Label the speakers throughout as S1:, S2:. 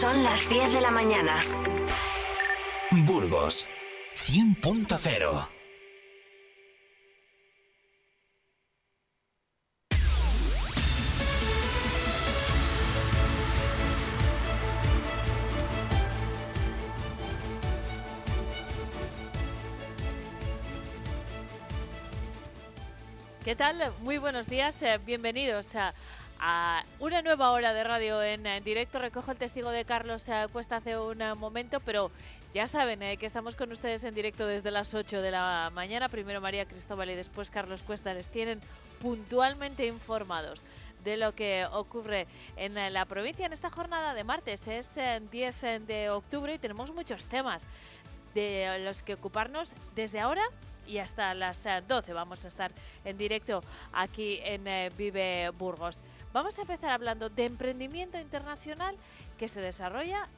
S1: Son las 10 de la mañana.
S2: Burgos 100.0
S3: ¿Qué tal? Muy buenos días, eh, bienvenidos a, a una nueva hora de radio en, directo. Recojo el testigo de Carlos eh, Cuesta hace un eh, momento, pero ya saben eh, que estamos con ustedes en directo desde las 8 de la mañana. Primero María Cristóbal y después Carlos Cuesta les tienen puntualmente informados de lo que ocurre en la provincia en esta jornada de martes. Es eh, 10 de octubre y tenemos muchos temas de los que ocuparnos desde ahora y hasta las eh, 12 vamos a estar en directo aquí en Vive Burgos. Vamos a empezar hablando de emprendimiento internacional que se desarrolla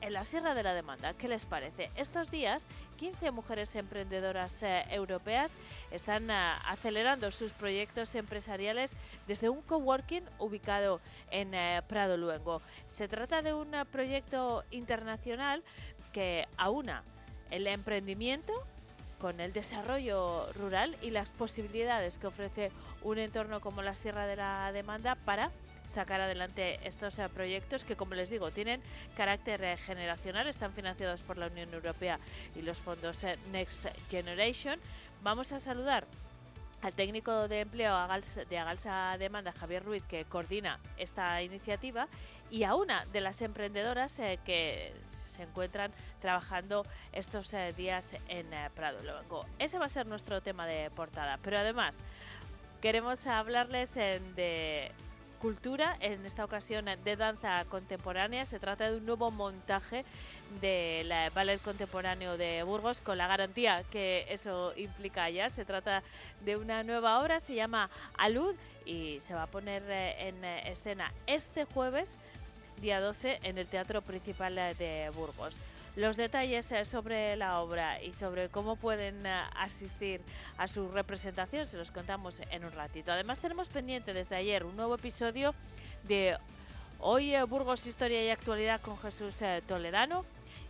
S3: en la Sierra de la Demanda. ¿Qué les parece? Estos días, 15 mujeres emprendedoras eh, europeas están eh, acelerando sus proyectos empresariales desde un coworking ubicado en eh, Prado Luengo. Se trata de un proyecto internacional que aúna el emprendimiento con el desarrollo rural y las posibilidades que ofrece un entorno como la Sierra de la Demanda para sacar adelante estos eh, proyectos que, como les digo, tienen carácter eh, generacional, están financiados por la Unión Europea y los fondos eh, Next Generation. Vamos a saludar al técnico de empleo de Agalsa Demanda, Javier Ruiz, que coordina esta iniciativa, y a una de las emprendedoras que se encuentran trabajando estos eh, días en eh, Prado Luengo. Ese va a ser nuestro tema de portada, pero además queremos hablarles eh, de cultura, en esta ocasión de danza contemporánea. Se trata de un nuevo montaje del Ballet Contemporáneo de Burgos con la garantía que eso implica ya. Se trata de una nueva obra, se llama Alud y se va a poner en escena este jueves, día 12, en el Teatro Principal eh, de Burgos. Los detalles eh, sobre la obra y sobre cómo pueden eh, asistir a su representación se los contamos en un ratito. Además tenemos pendiente desde ayer un nuevo episodio de Hoy Burgos Historia y Actualidad con Jesús Toledano.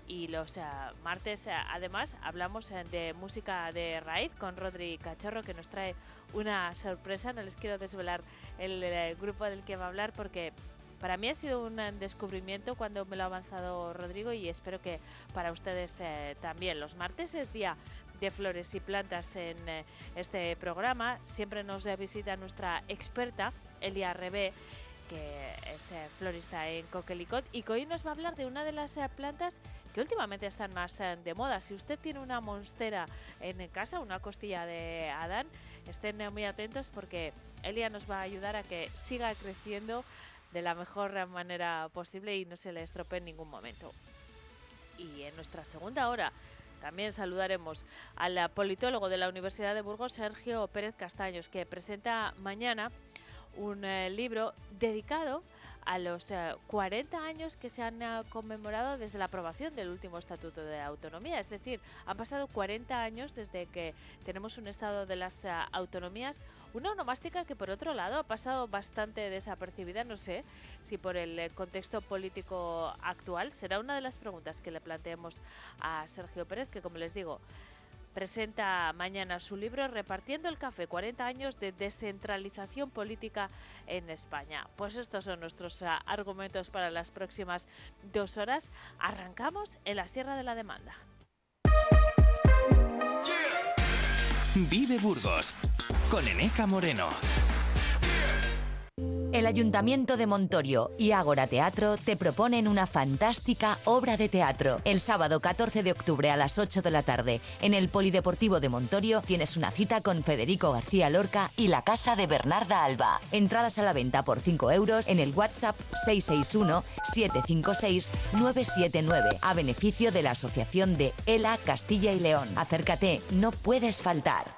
S3: Y los martes, además, hablamos de música de raíz con Rodri Cachorro, que nos trae una sorpresa. No les quiero desvelar el, grupo del que va a hablar porque para mí ha sido un descubrimiento cuando me lo ha avanzado Rodrigo y espero que para ustedes eh, también. Los martes es día de flores y plantas en eh, este programa. Siempre nos visita nuestra experta, Elia Rebé, que es eh, florista en Coquelicot y que hoy nos va a hablar de una de las eh, plantas que últimamente están más eh, de moda. Si usted tiene una monstera en casa, una costilla de Adán, estén eh, muy atentos porque Elia nos va a ayudar a que siga creciendo de la mejor manera posible y no se le estropee en ningún momento. Y en nuestra segunda hora también saludaremos al politólogo de la Universidad de Burgos, Sergio Pérez Castaños, que presenta mañana un eh, libro dedicado los eh, 40 años que se han eh, conmemorado desde la aprobación del último Estatuto de Autonomía. Es decir, han pasado 40 años desde que tenemos un Estado de las eh, Autonomías, una onomástica que por otro lado ha pasado bastante desapercibida. No sé si por el eh, contexto político actual será una de las preguntas que le planteemos a Sergio Pérez, que como les digo, presenta mañana su libro Repartiendo el café, 40 años de descentralización política en España. Pues estos son nuestros ah, argumentos para las próximas dos horas. Arrancamos en la Sierra de la Demanda.
S2: Vive Burgos con Eneca Moreno.
S4: El Ayuntamiento de Montorio y Ágora Teatro te proponen una fantástica obra de teatro. El sábado 14 de octubre a las 8 de la tarde, en el Polideportivo de Montorio, tienes una cita con Federico García Lorca y la casa de Bernarda Alba. Entradas a la venta por 5 euros en el WhatsApp 661-756-979 a beneficio de la Asociación de ELA Castilla y León. Acércate, no puedes faltar.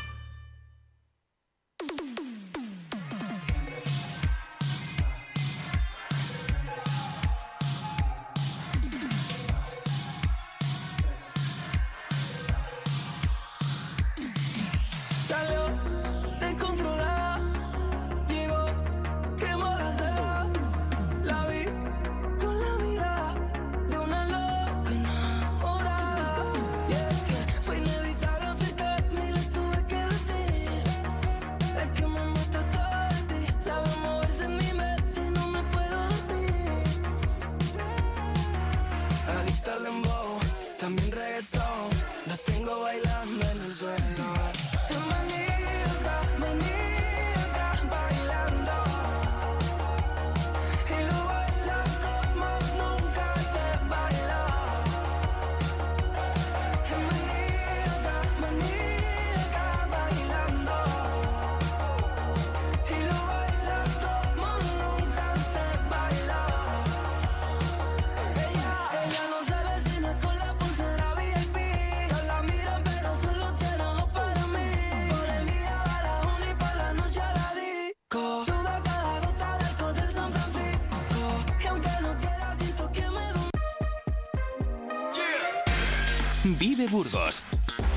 S2: Vive Burgos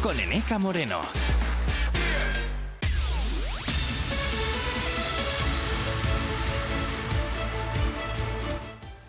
S2: con Eneca Moreno.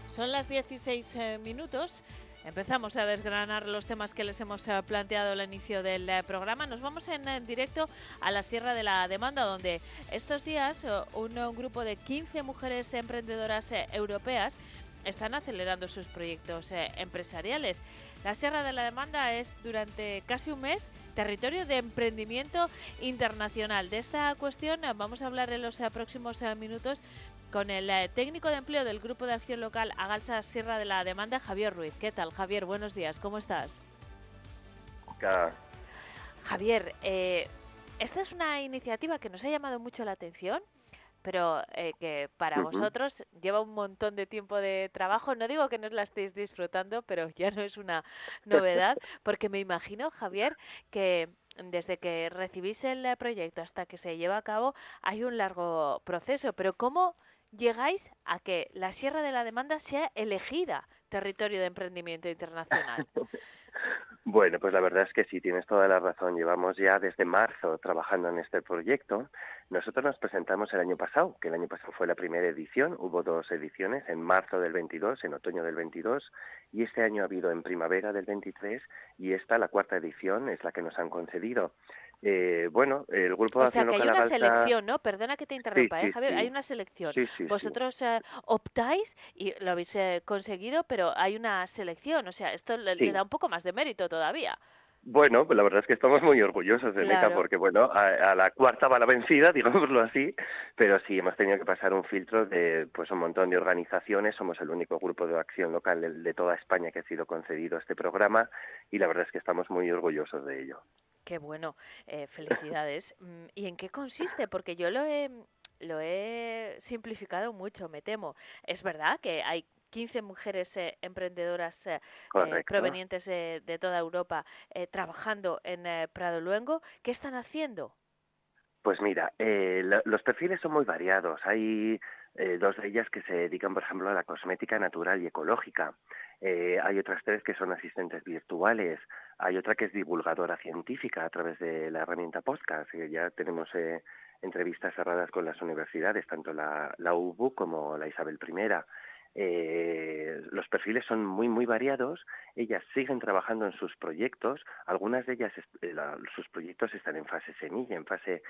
S3: Son las 16 eh, minutos. Empezamos a desgranar los temas que les hemos eh, planteado al inicio del eh, programa. Nos vamos en, directo a la Sierra de la Demanda, donde estos días un, un grupo de 15 mujeres emprendedoras europeas están acelerando sus proyectos empresariales. La Sierra de la Demanda es durante casi un mes territorio de emprendimiento internacional. De esta cuestión vamos a hablar en los eh, próximos eh, minutos con el eh, técnico de empleo del Grupo de Acción Local Agalsa Sierra de la Demanda, Javier Ruiz. ¿Qué tal, Javier? Buenos días, ¿cómo estás? Javier, esta es una iniciativa que nos ha llamado mucho la atención pero eh, que para vosotros lleva un montón de tiempo de trabajo. No digo que no la estéis disfrutando, pero ya no es una novedad, porque me imagino, Javier, que desde que recibís el proyecto hasta que se lleva a cabo hay un largo proceso. Pero ¿cómo llegáis a que la Sierra de la Demanda sea elegida territorio de emprendimiento internacional?
S5: Bueno, pues la verdad es que sí, tienes toda la razón. Llevamos ya desde marzo trabajando en este proyecto. Nosotros nos presentamos el año pasado, que el año pasado fue la primera edición. Hubo dos ediciones, en marzo del 22, en otoño del 22, y este año ha habido en primavera del 23, y esta, la cuarta edición, es la que nos han concedido. Eh, bueno, el grupo
S3: de O sea, que hay una selección, ¿no? Perdona que te interrumpa, ¿eh, Javier? Hay una selección. Vosotros eh, optáis y lo habéis eh, conseguido, pero hay una selección. O sea, esto le, da un poco más de mérito todavía.
S5: Bueno, pues la verdad es que estamos muy orgullosos de NECA porque, bueno, a, la cuarta va la vencida, digámoslo así, pero sí, hemos tenido que pasar un filtro de pues un montón de organizaciones, somos el único grupo de acción local de, de toda España que ha sido concedido este programa y la verdad es que estamos muy orgullosos de ello.
S3: Qué bueno, eh, felicidades. Mm, ¿Y en qué consiste? Porque yo lo he, lo he simplificado mucho, me temo. Es verdad que hay 15 mujeres eh, emprendedoras eh, provenientes de, toda Europa trabajando en Prado Luengo. ¿Qué están haciendo?
S5: Pues mira, los perfiles son muy variados. Hay dos de ellas que se dedican, por ejemplo, a la cosmética natural y ecológica. Eh, hay otras tres que son asistentes virtuales, hay otra que es divulgadora científica a través de la herramienta podcast, que ya tenemos eh, entrevistas cerradas con las universidades, tanto la, UBU como la Isabel I. Eh, los perfiles son muy, muy variados. Ellas siguen trabajando en sus proyectos. Algunas de ellas, eh, sus proyectos están en fase semilla, en fase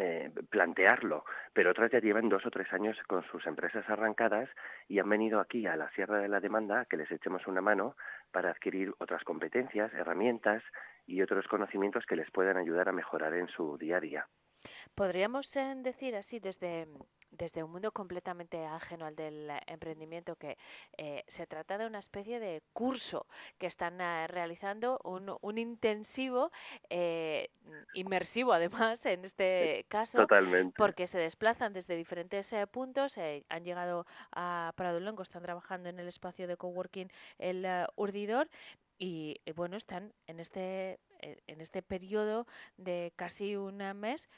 S5: eh, plantearlo, pero otras ya llevan dos o tres años con sus empresas arrancadas y han venido aquí a la Sierra de la Demanda que les echemos una mano para adquirir otras competencias, herramientas y otros conocimientos que les puedan ayudar a mejorar en su día a día.
S3: Podríamos eh, decir así desde desde un mundo completamente ajeno al del emprendimiento, que eh, se trata de una especie de curso que están eh, realizando, un, un intensivo, eh, inmersivo además en este caso, porque se desplazan desde diferentes puntos, han llegado a Prado Longo, están trabajando en el espacio de coworking El Urdidor y bueno, están en este, en este periodo de casi un mes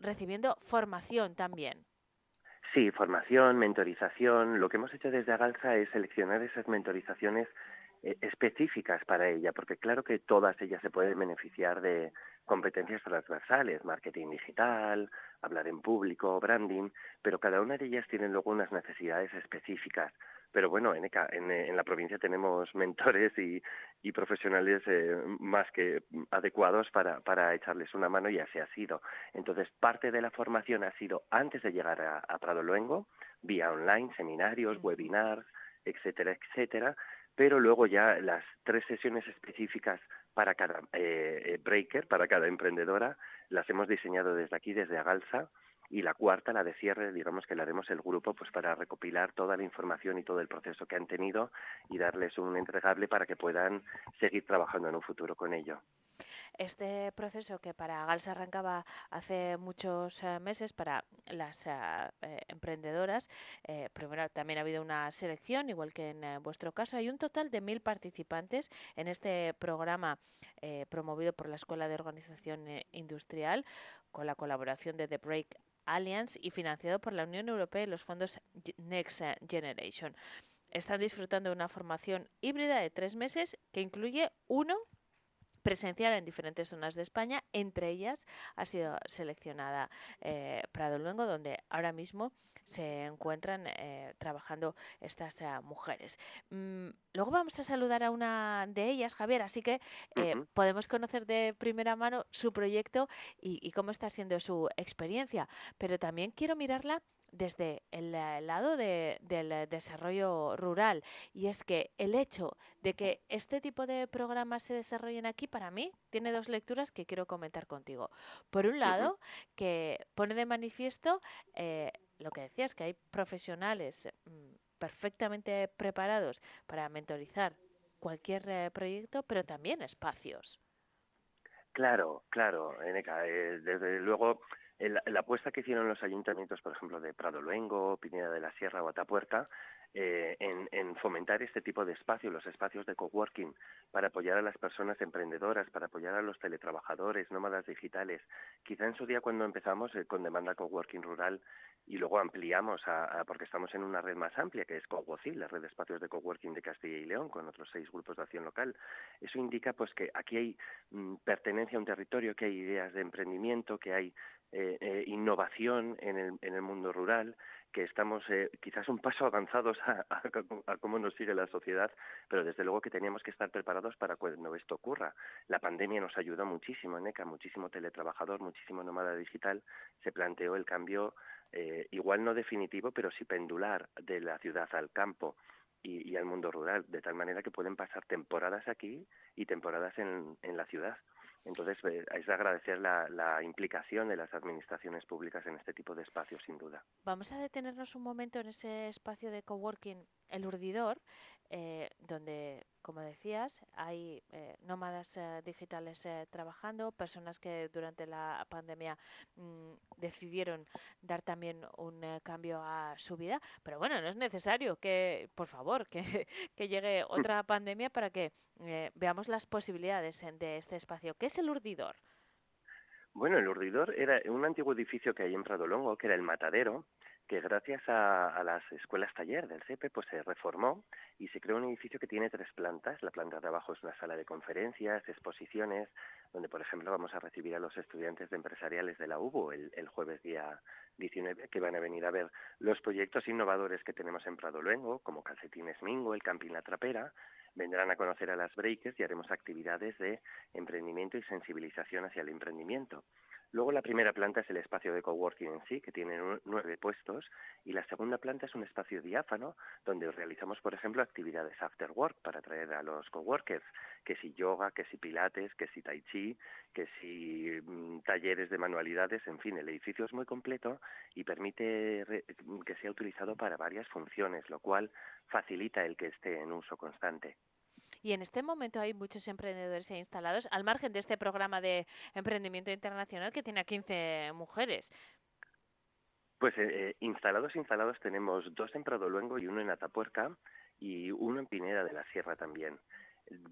S3: recibiendo formación también.
S5: Sí, formación, mentorización. Lo que hemos hecho desde Agalza es seleccionar esas mentorizaciones eh, específicas para ella, porque claro que todas ellas se pueden beneficiar de competencias transversales, marketing digital, hablar en público, branding, pero cada una de ellas tiene luego unas necesidades específicas. Pero bueno, en, en, la provincia tenemos mentores y, profesionales eh, más que adecuados para, para, echarles una mano y así ha sido. Entonces, parte de la formación ha sido antes de llegar a, Prado Luengo, vía online, seminarios, webinars, etcétera, etcétera, pero luego ya las tres sesiones específicas para cada eh, eh, breaker, para cada emprendedora, las hemos diseñado desde aquí, desde Agalza, y la cuarta, la de cierre, digamos que la haremos el grupo pues para recopilar toda la información y todo el proceso que han tenido y darles un entregable para que puedan seguir trabajando en un futuro con ello.
S3: Este proceso que para GALS arrancaba hace muchos eh, meses para las eh, eh, emprendedoras, primero también ha habido una selección, igual que en vuestro caso. Hay un total de mil participantes en este programa promovido por la Escuela de Organización Industrial con la colaboración de The Break Alliance y financiado por la Unión Europea y los fondos Next Generation. Están disfrutando de una formación híbrida de tres meses que incluye uno presencial en diferentes zonas de España. Entre ellas ha sido seleccionada eh, Prado Luengo, donde ahora mismo se encuentran eh, trabajando estas eh, mujeres. Mm, luego vamos a saludar a una de ellas, Javier, así que podemos conocer de primera mano su proyecto y cómo está siendo su experiencia. Pero también quiero mirarla desde el eh, lado de, del desarrollo rural. Y es que el hecho de que este tipo de programas se desarrollen aquí, para mí, tiene dos lecturas que quiero comentar contigo. Por un lado, que pone de manifiesto eh, lo que decías, que hay profesionales mm, perfectamente preparados para mentorizar cualquier eh, proyecto, pero también espacios.
S5: Claro, claro, Eneca. desde luego, la apuesta que hicieron los ayuntamientos, por ejemplo, de Prado Luengo, Pineda de la Sierra o Atapuerta, eh, en, fomentar este tipo de espacios, los espacios de coworking, para apoyar a las personas emprendedoras, para apoyar a los teletrabajadores, nómadas digitales. Quizá en su día cuando empezamos eh, con demanda coworking rural y luego ampliamos a, porque estamos en una red más amplia que es CoWOCIL, la red de espacios de coworking de Castilla y León, con otros seis grupos de acción local. Eso indica pues que aquí hay mm, pertenencia a un territorio, que hay ideas de emprendimiento, que hay eh, innovación en el, en el mundo rural que estamos eh, quizás un paso avanzados a, cómo nos sigue la sociedad, pero desde luego que teníamos que estar preparados para cuando esto ocurra. La pandemia nos ayudó muchísimo, NECA, muchísimo teletrabajador, muchísimo nómada digital. Se planteó el cambio, eh, igual no definitivo, pero sí pendular de la ciudad al campo. Y, al mundo rural, de tal manera que pueden pasar temporadas aquí y temporadas en la ciudad. Entonces, eh, es de agradecer la, implicación de las administraciones públicas en este tipo de espacios, sin duda.
S3: Vamos a detenernos un momento en ese espacio de coworking, el urdidor, eh, donde, como decías, hay eh, nómadas digitales trabajando, personas que durante la pandemia mm, decidieron dar también un cambio a su vida. Pero bueno, no es necesario que, por favor, que, que llegue otra pandemia para que veamos las posibilidades de este espacio. ¿Qué es el urdidor?
S5: Bueno, el urdidor era un antiguo edificio que hay en Prado Longo, que era el matadero, que gracias a, las escuelas taller del CEPE pues se reformó y se creó un edificio que tiene tres plantas. La planta de abajo es una sala de conferencias, exposiciones, donde por ejemplo vamos a recibir a los estudiantes de empresariales de la UBO el, el jueves día 19 que van a venir a ver los proyectos innovadores que tenemos en Prado Luengo, como Calcetines Mingo, el Camping La Trapera, vendrán a conocer a las breakers y haremos actividades de emprendimiento y sensibilización hacia el emprendimiento. Luego la primera planta es el espacio de coworking en sí, que tiene nueve puestos, y la segunda planta es un espacio diáfano donde realizamos, por ejemplo, actividades after work para atraer a los coworkers, que si yoga, que si pilates, que si tai chi, que si mm, talleres de manualidades, en fin, el edificio es muy completo y permite que sea utilizado para varias funciones, lo cual facilita el que esté en uso constante.
S3: Y en este momento hay muchos emprendedores instalados, al margen de este programa de emprendimiento internacional que tiene a 15 mujeres.
S5: Pues eh, eh, instalados, instalados tenemos dos en Pradoluengo y uno en Atapuerca y uno en Pineda de la Sierra también.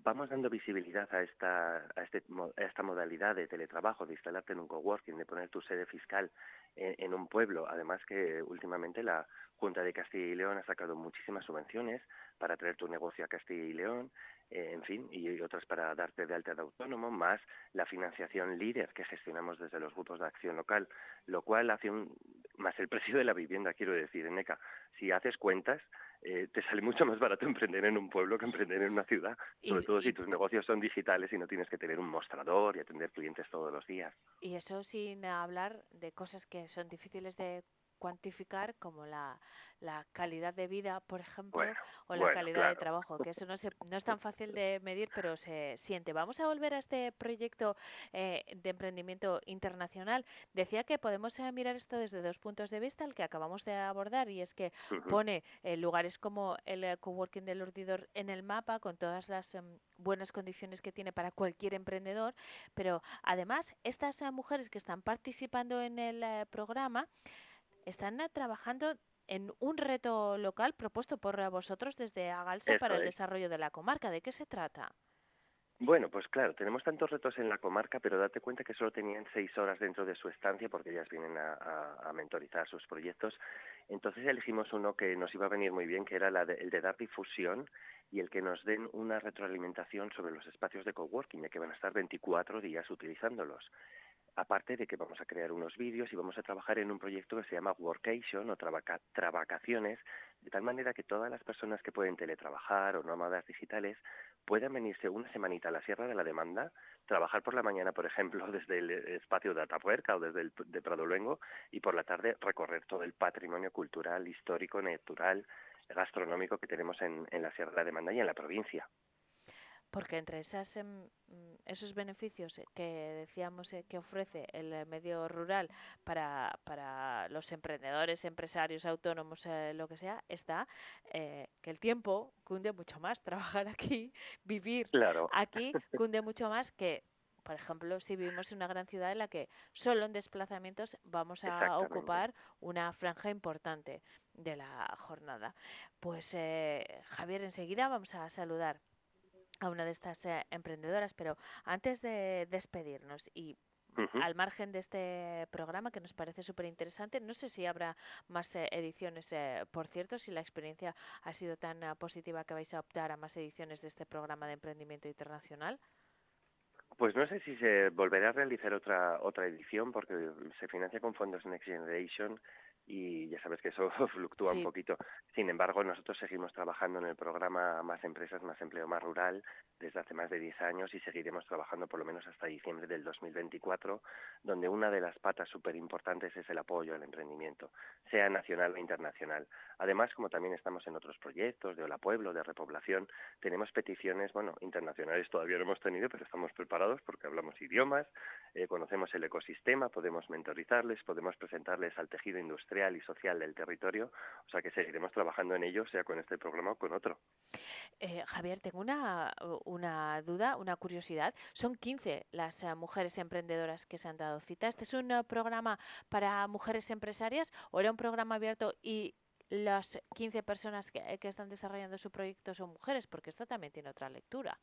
S5: Vamos dando visibilidad a esta, a, este, a esta modalidad de teletrabajo, de instalarte en un coworking, de poner tu sede fiscal en un pueblo. Además que últimamente la Junta de Castilla y León ha sacado muchísimas subvenciones para traer tu negocio a Castilla y León, eh, en fin, y, otras para darte de alta de autónomo, más la financiación líder que gestionamos desde los grupos de acción local, lo cual hace un, más el precio de la vivienda, quiero decir, en ECA. Si haces cuentas, eh, te sale mucho más barato emprender en un pueblo que emprender en una ciudad, sobre todo si tus negocios son digitales y no tienes que tener un mostrador y atender clientes todos los días.
S3: Y eso sin hablar de cosas que son difíciles de cuantificar como la, la calidad de vida, por ejemplo, o la calidad de trabajo, que eso no, se, no es tan fácil de medir, pero se siente. Vamos a volver a este proyecto eh, de emprendimiento internacional. Decía que podemos eh, mirar esto desde dos puntos de vista, el que acabamos de abordar, y es que pone eh, lugares como el coworking del urdidor en el mapa, con todas las em, buenas condiciones que tiene para cualquier emprendedor, pero además estas mujeres que están participando en el programa, están trabajando en un reto local propuesto por vosotros desde Agalsa para el desarrollo de la comarca. ¿De qué se trata?
S5: Bueno, pues claro, tenemos tantos retos en la comarca, pero date cuenta que solo tenían seis horas dentro de su estancia porque ellas vienen a, mentorizar sus proyectos. Entonces elegimos uno que nos iba a venir muy bien, que era el de dar difusión y el que nos den una retroalimentación sobre los espacios de coworking, ya que van a estar 24 días utilizándolos. Aparte de que vamos a crear unos vídeos y vamos a trabajar en un proyecto que se llama Workation o Travacaciones, de tal manera que todas las personas que pueden teletrabajar o nómadas digitales puedan venirse una semanita a la Sierra de la Demanda, trabajar por la mañana, por ejemplo, desde el espacio de Atapuerca o desde el de Prado Luengo y por la tarde recorrer todo el patrimonio cultural, histórico, natural, gastronómico que tenemos en, en la Sierra de la Demanda y en la provincia.
S3: Porque entre esas, em, esos beneficios que decíamos eh, que ofrece el eh, medio rural para, para los emprendedores, empresarios, autónomos, eh, lo que sea, está que el tiempo cunde mucho más. Trabajar aquí, vivir aquí, cunde mucho más que por ejemplo, si vivimos en una gran ciudad en la que solo en desplazamientos vamos a ocupar una franja importante de la jornada. Pues Javier, enseguida vamos a saludar a una de estas eh, emprendedoras, pero antes de despedirnos y al margen de este programa que nos parece súper interesante, no sé si habrá más eh, ediciones, eh, por cierto, si la experiencia ha sido tan positiva que vais a optar a más ediciones de este programa de emprendimiento internacional.
S5: Pues no sé si se volverá a realizar otra otra edición porque se financia con fondos Next Generation y ya sabes que eso fluctúa un poquito. Sin embargo, nosotros seguimos trabajando en el programa Más Empresas, Más Empleo, Más Rural desde hace más de 10 años y seguiremos trabajando por lo menos hasta diciembre del 2024, donde una de las patas súper importantes es el apoyo al emprendimiento, sea nacional o internacional. Además, como también estamos en otros proyectos de Hola Pueblo, de repoblación, tenemos peticiones, bueno, internacionales todavía no hemos tenido, pero estamos preparados porque hablamos idiomas, eh, conocemos el ecosistema, podemos mentorizarles, podemos presentarles al tejido industrial y social del territorio, o sea que seguiremos trabajando en ello, sea con este programa o con otro.
S3: Eh, Javier, tengo una, una duda, una curiosidad. Son 15 las eh, mujeres emprendedoras que se han dado cita. ¿Este es un eh, programa para mujeres empresarias o era un programa abierto y las 15 personas que, que están desarrollando su proyecto son mujeres? Porque esto también tiene otra lectura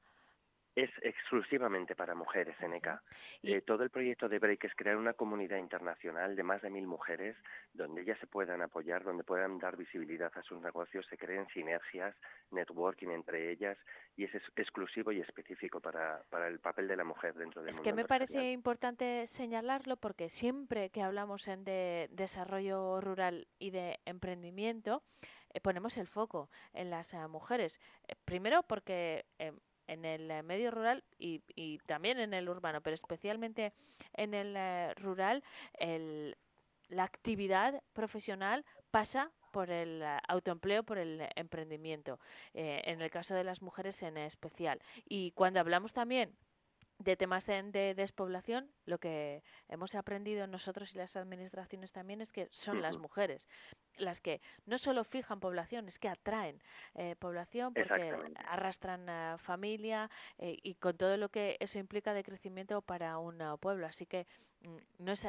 S5: es exclusivamente para mujeres en ECA. Eh, todo el proyecto de Break es crear una comunidad internacional de más de mil mujeres donde ellas se puedan apoyar, donde puedan dar visibilidad a sus negocios, se creen sinergias, networking entre ellas y es exclusivo y específico para, para el papel de la mujer dentro del
S3: es
S5: mundo.
S3: Es que me parece importante señalarlo porque siempre que hablamos en de desarrollo rural y de emprendimiento, eh, ponemos el foco en las eh, mujeres. primero porque en el medio rural y, y, también en el urbano, pero especialmente en el rural, el, la actividad profesional pasa por el autoempleo, por el emprendimiento, en el caso de las mujeres en especial. Y cuando hablamos también de temas de, despoblación, lo que hemos aprendido nosotros y las administraciones también es que son las mujeres las que no solo fijan población, es que atraen eh, población porque arrastran familia eh, y con todo lo que eso implica de crecimiento para un pueblo. Así que mm, no es,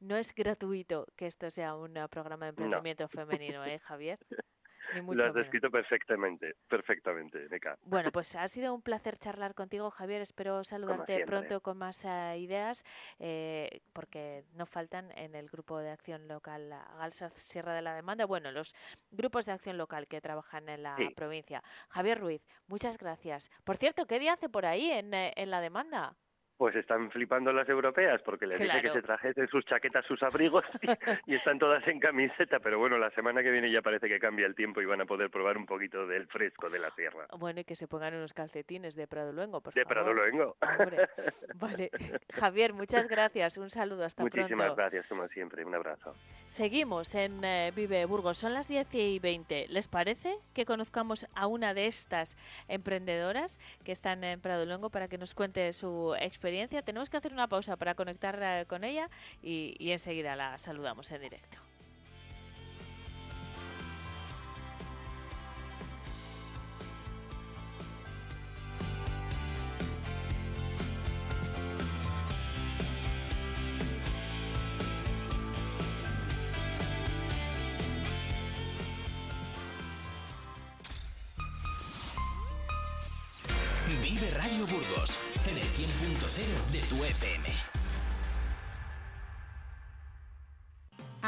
S3: no es gratuito que esto sea un programa de emprendimiento femenino, ¿eh, Javier?
S5: Lo has descrito perfectamente, perfectamente, Neca.
S3: Bueno, pues ha sido un placer charlar contigo, Javier. Espero saludarte pronto con más eh, ideas, eh, porque no faltan en el grupo de acción local Galsa Sierra de la Demanda, bueno, los grupos de acción local que trabajan en la provincia. Javier Ruiz, muchas gracias. Por cierto, ¿qué día hace por ahí en, eh, en la demanda?
S5: Pues están flipando las europeas porque les dije que se trajesen sus chaquetas, sus abrigos y, están todas en camiseta, pero bueno, la semana que viene ya parece que cambia el tiempo y van a poder probar un poquito del fresco de la tierra.
S3: Bueno, y que se pongan unos calcetines de Prado Luengo, por
S5: de Prado Luengo.
S3: Vale. Javier, muchas gracias. Un saludo, hasta
S5: pronto. Muchísimas gracias, como siempre. Un abrazo.
S3: Seguimos en eh, Vive Burgos. Son las 10 y 20. ¿Les parece que conozcamos a una de estas emprendedoras que están en Prado Luengo para que nos cuente su experiencia? Tenemos que hacer una pausa para conectar eh, con ella y, y enseguida la saludamos en directo.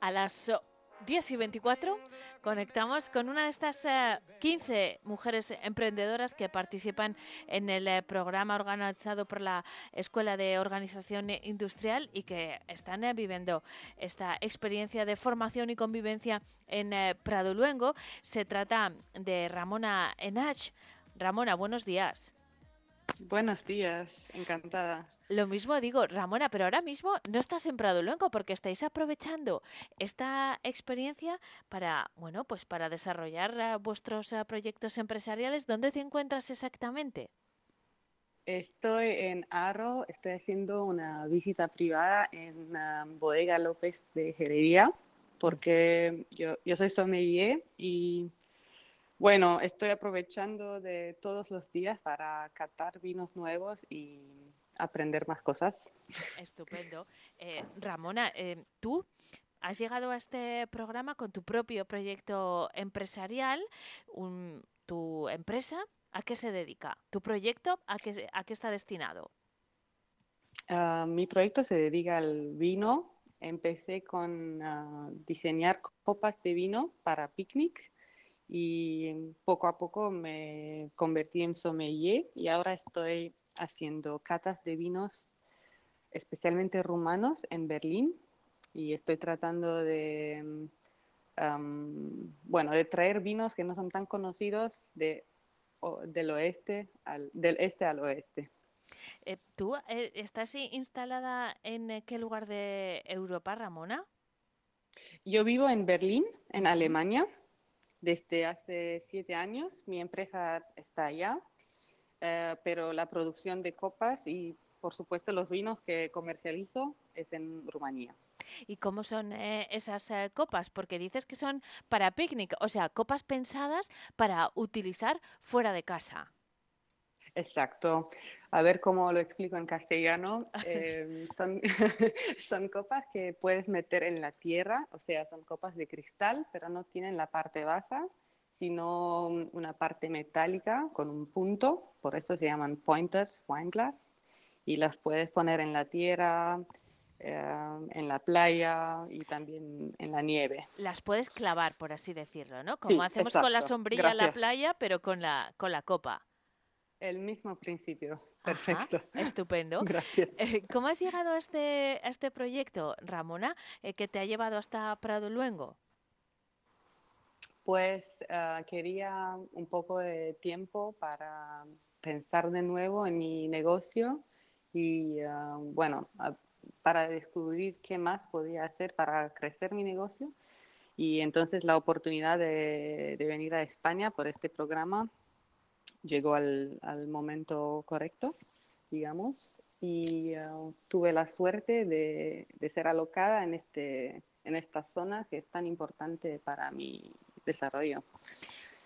S3: a las 10 y 24 conectamos con una de estas 15 eh, mujeres emprendedoras que participan en el eh, programa organizado por la Escuela de Organización Industrial y que están eh, viviendo esta experiencia de formación y convivencia en Prado Luengo. Se trata de Ramona Enach. Ramona, buenos días.
S6: Buenos días, encantada.
S3: Lo mismo digo, Ramona, pero ahora mismo no estás en Prado Luengo porque estáis aprovechando esta experiencia para, bueno, pues para desarrollar eh, vuestros eh, proyectos empresariales. ¿Dónde te encuentras exactamente?
S6: Estoy en Arro, estoy haciendo una visita privada en ah, Bodega López de Jerería porque yo, yo soy sommelier y bueno, estoy aprovechando de todos los días para catar vinos nuevos y aprender más cosas.
S3: Estupendo. Eh, Ramona, eh, tú has llegado a este programa con tu propio proyecto empresarial, tu empresa, ¿a qué se dedica? ¿Tu proyecto a qué, a qué está destinado?
S6: Ah, mi proyecto se dedica al vino. Empecé con ah, diseñar copas de vino para picnic y poco a poco me convertí en sommelier y ahora estoy haciendo catas de vinos especialmente rumanos en Berlín y estoy tratando de bueno de traer vinos que no son tan conocidos de, del oeste al, del este al oeste.
S3: Eh, ¿Tú eh, estás instalada en eh, qué lugar de Europa, Ramona?
S6: Yo vivo en Berlín, en Alemania desde hace siete años. Mi empresa está allá, eh, pero la producción de copas y, por supuesto, los vinos que comercializo es en Rumanía.
S3: ¿Y cómo son eh, esas eh, copas? Porque dices que son para picnic, o sea, copas pensadas para utilizar fuera de casa.
S6: Exacto. A ver cómo lo explico en castellano. Em, son, son, copas que puedes meter en la tierra, o sea, son copas de cristal, pero no tienen la parte basa, sino una parte metálica con un punto, por eso se llaman pointer wine glass, y las puedes poner en la tierra, em, en la playa y también en la nieve.
S3: Las puedes clavar, por así decirlo, ¿no? Como hacemos con la sombrilla en la playa, pero con la, con la copa.
S6: El mismo principio. Perfecto.
S3: estupendo.
S6: Gracias.
S3: Eh, ¿Cómo has llegado a este, a este proyecto, Ramona, eh, que te ha llevado hasta Prado Luengo?
S6: Pues ah, quería un poco de tiempo para pensar de nuevo en mi negocio y, bueno, para descubrir qué más podía hacer para crecer mi negocio. Y entonces la oportunidad de, de venir a España por este programa llegó al, al momento correcto, digamos, y uh, tuve la suerte de, de, ser alocada en, este, en esta zona que es tan importante para mi desarrollo.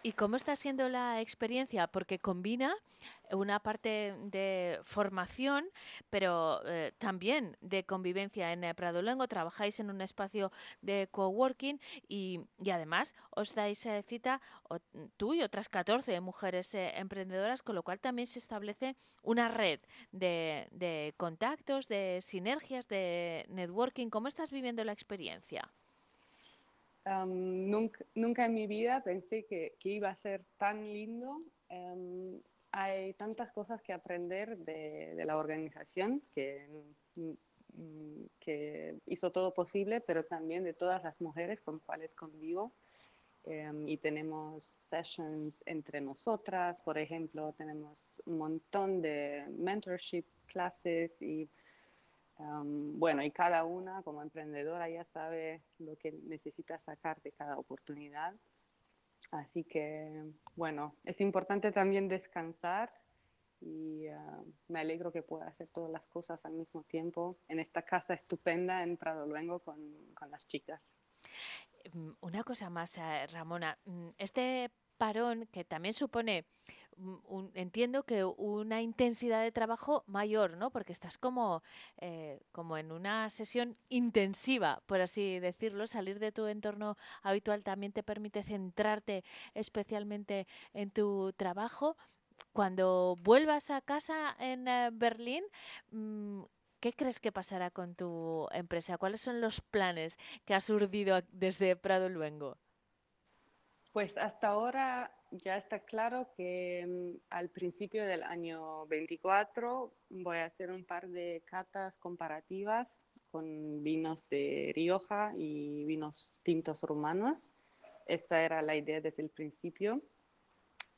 S3: ¿Y cómo está siendo la experiencia? Porque combina una parte de formación, pero eh, también de convivencia en eh, Prado Luengo. Trabajáis en un espacio de coworking y, y además os dais eh, cita tú y otras 14 mujeres emprendedoras, con lo cual también se establece una red de, de contactos, de sinergias, de networking. ¿Cómo estás viviendo la experiencia?
S6: Nunca, nunca, en mi vida pensé que, iba a ser tan lindo. Um, hay tantas cosas que aprender de, la organización que, mm, que, hizo todo posible, pero también de todas las mujeres con cuales convivo. Um, y tenemos sessions entre nosotras, por ejemplo, tenemos un montón de mentorship clases y bueno, y cada una como emprendedora ya sabe lo que necesita sacar de cada oportunidad. Así que, bueno, es importante también descansar y me alegro que pueda hacer todas las cosas al mismo tiempo en esta casa estupenda en Prado Luengo con, con las chicas.
S3: Mm, una cosa más, eh, Ramona. Mm, este parón que también supone entiendo que una intensidad de trabajo mayor, ¿no? Porque estás como, eh, como en una sesión intensiva, por así decirlo. Salir de tu entorno habitual también te permite centrarte especialmente en tu trabajo. Cuando vuelvas a casa en eh, Berlín, mm, ¿qué crees que pasará con tu empresa? ¿Cuáles son los planes que has urdido desde Prado Luengo?
S6: Pues hasta ahora ya está claro que mm, al principio del año 24 voy a hacer un par de catas comparativas con vinos de Rioja y vinos tintos rumanos. Esta era la idea desde el principio.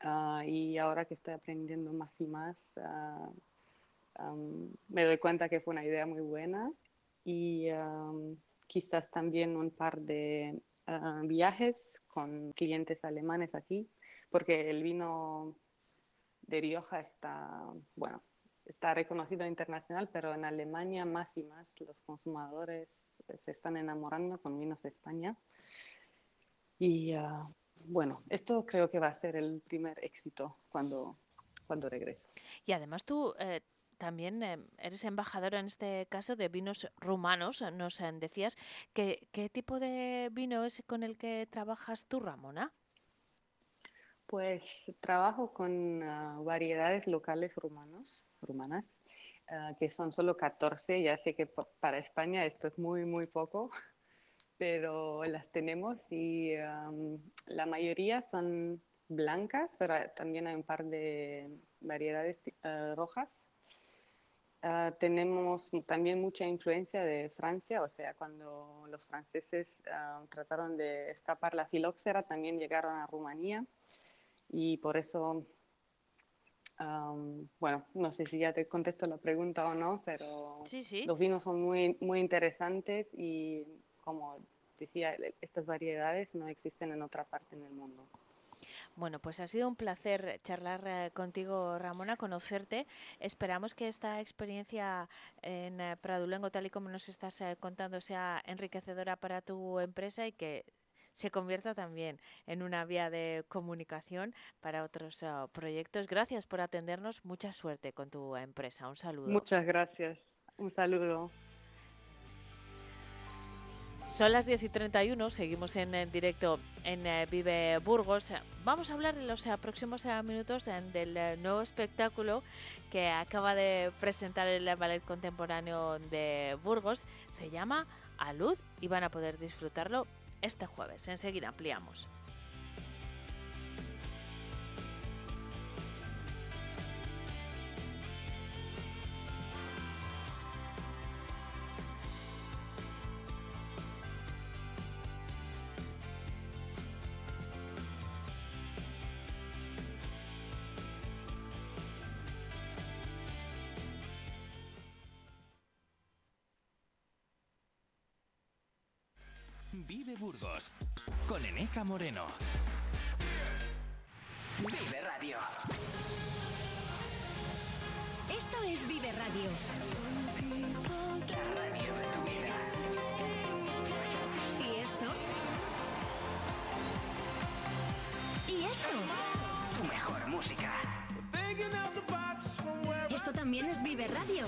S6: Ah, y ahora que estoy aprendiendo más y más, ah, me doy cuenta que fue una idea muy buena y quizás también un par de ah, viajes con clientes alemanes aquí, porque el vino de Rioja está, bueno, está reconocido internacional, pero en Alemania más y más los consumidores se están enamorando con vinos de España. Y bueno, esto creo que va a ser el primer éxito cuando, cuando regrese.
S3: Y además tú eh, también eh, eres embajadora en este caso de vinos rumanos, nos decías. ¿qué, ¿Qué tipo de vino es con el que trabajas tú, Ramona?
S6: Pues trabajo con ah, variedades locales rumanos, rumanas, ah, que son solo 14. Ya sé que para España esto es muy, muy poco, pero las tenemos y la mayoría son blancas, pero también hay un par de variedades ah, rojas. Tenemos también mucha influencia de Francia, o sea, cuando los franceses trataron de escapar la filoxera, también llegaron a Rumanía y por eso, bueno, no sé si ya te contesto la pregunta o no, pero los vinos son muy, muy interesantes y como decía, estas variedades no existen en otra parte en el mundo.
S3: Bueno, pues ha sido un placer charlar eh, contigo, Ramona, conocerte. Esperamos que esta experiencia en eh, Pradulengo, tal y como nos estás eh, contando, sea enriquecedora para tu empresa y que se convierta también en una vía de comunicación para otros proyectos. Gracias por atendernos. Mucha suerte con tu empresa. Un saludo.
S6: Muchas gracias. Un saludo.
S3: Son las 10 y 31, seguimos en, directo en eh, Vive Burgos. Vamos a hablar en los eh, próximos eh, minutos del nuevo espectáculo que acaba de presentar el Ballet Contemporáneo de Burgos. Se llama A Luz y van a poder disfrutarlo este jueves. Enseguida ampliamos.
S2: Con Eneca Moreno. Vive Radio.
S7: Esto es Vive Radio.
S2: La radio de tu vida.
S7: ¿Y esto? ¿Y esto?
S2: Tu mejor música.
S7: Esto también es Vive Radio.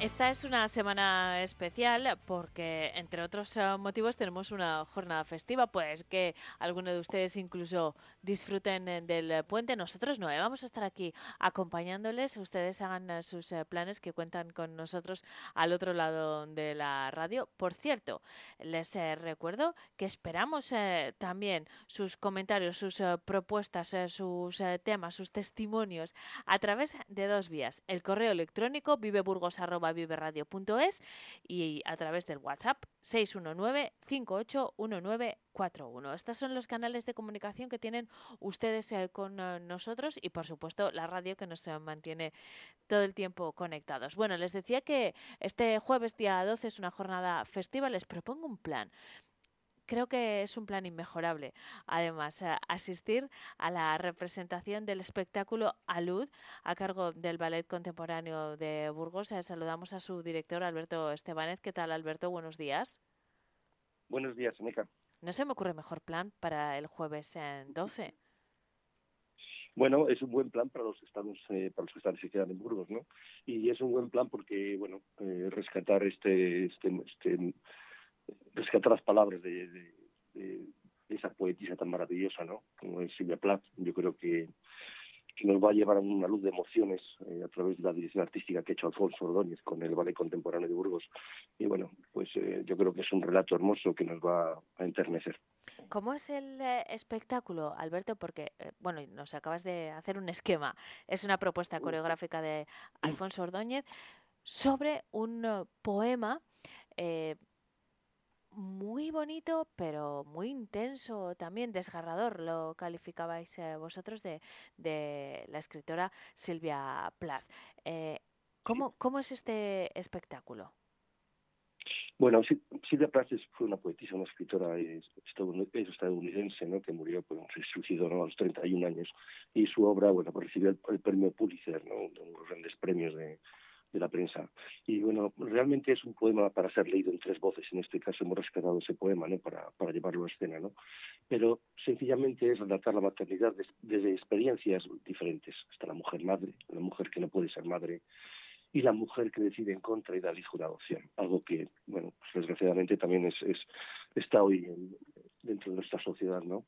S3: Esta es una semana especial porque, entre otros eh, motivos, tenemos una jornada festiva, pues que algunos de ustedes incluso disfruten eh, del puente. Nosotros no, ¿eh? vamos a estar aquí acompañándoles. Ustedes hagan sus planes que cuentan con nosotros al otro lado de la radio. Por cierto, les recuerdo que esperamos también sus comentarios, sus propuestas, sus temas, sus testimonios a través de dos vías. El correo electrónico viveburgos arroba viverradio.es y a través del WhatsApp 619-581941. Estos son los canales de comunicación que tienen ustedes eh, con eh, nosotros y, por supuesto, la radio que nos mantiene todo el tiempo conectados. Bueno, les decía que este jueves día 12 es una jornada festiva. Les propongo un plan creo que es un plan inmejorable. Además, eh, asistir a la representación del espectáculo Alud a cargo del Ballet Contemporáneo de Burgos. Eh, saludamos a su director, Alberto Estebanez. ¿Qué tal, Alberto? Buenos días.
S5: Buenos días, Mica.
S3: No se me ocurre mejor plan para el jueves en 12.
S5: Bueno, es un buen plan para los que estamos, eh, para los que están se quedan en Burgos, ¿no? Y es un buen plan porque, bueno, rescatar este, este, este rescatar las palabras de, esa poetisa tan maravillosa, ¿no? Como es Silvia Plath. Yo creo que, nos va a llevar a una luz de emociones eh, a través de la dirección artística que ha hecho Alfonso Ordóñez con el Ballet Contemporáneo de Burgos. Y bueno, pues eh, yo creo que es un relato hermoso que nos va a enternecer.
S3: ¿Cómo es el eh, espectáculo, Alberto? Porque, bueno, nos acabas de hacer un esquema. Es una propuesta coreográfica de Alfonso Ordóñez sobre un poema muy bonito, pero muy intenso también, desgarrador, lo calificabais eh, vosotros de, de, la escritora Silvia Plath. Eh, ¿cómo, ¿Cómo es este espectáculo?
S5: Bueno, Silvia Plath fue una poetisa, una escritora estadounidense, ¿no? que murió, pues, se suicidó a los 31 años, y su obra, bueno, pues, recibió el, premio Pulitzer, ¿no? uno de los grandes premios de, de la prensa. Y bueno, realmente es un poema para ser leído en tres voces. En este caso hemos rescatado ese poema para, para llevarlo a escena. ¿no? Pero sencillamente es relatar la maternidad desde experiencias diferentes. Está la mujer madre, la mujer que no puede ser madre, y la mujer que decide en contra y da al hijo de adopción. Algo que, bueno, pues desgraciadamente también es, es está hoy dentro de nuestra sociedad, ¿no?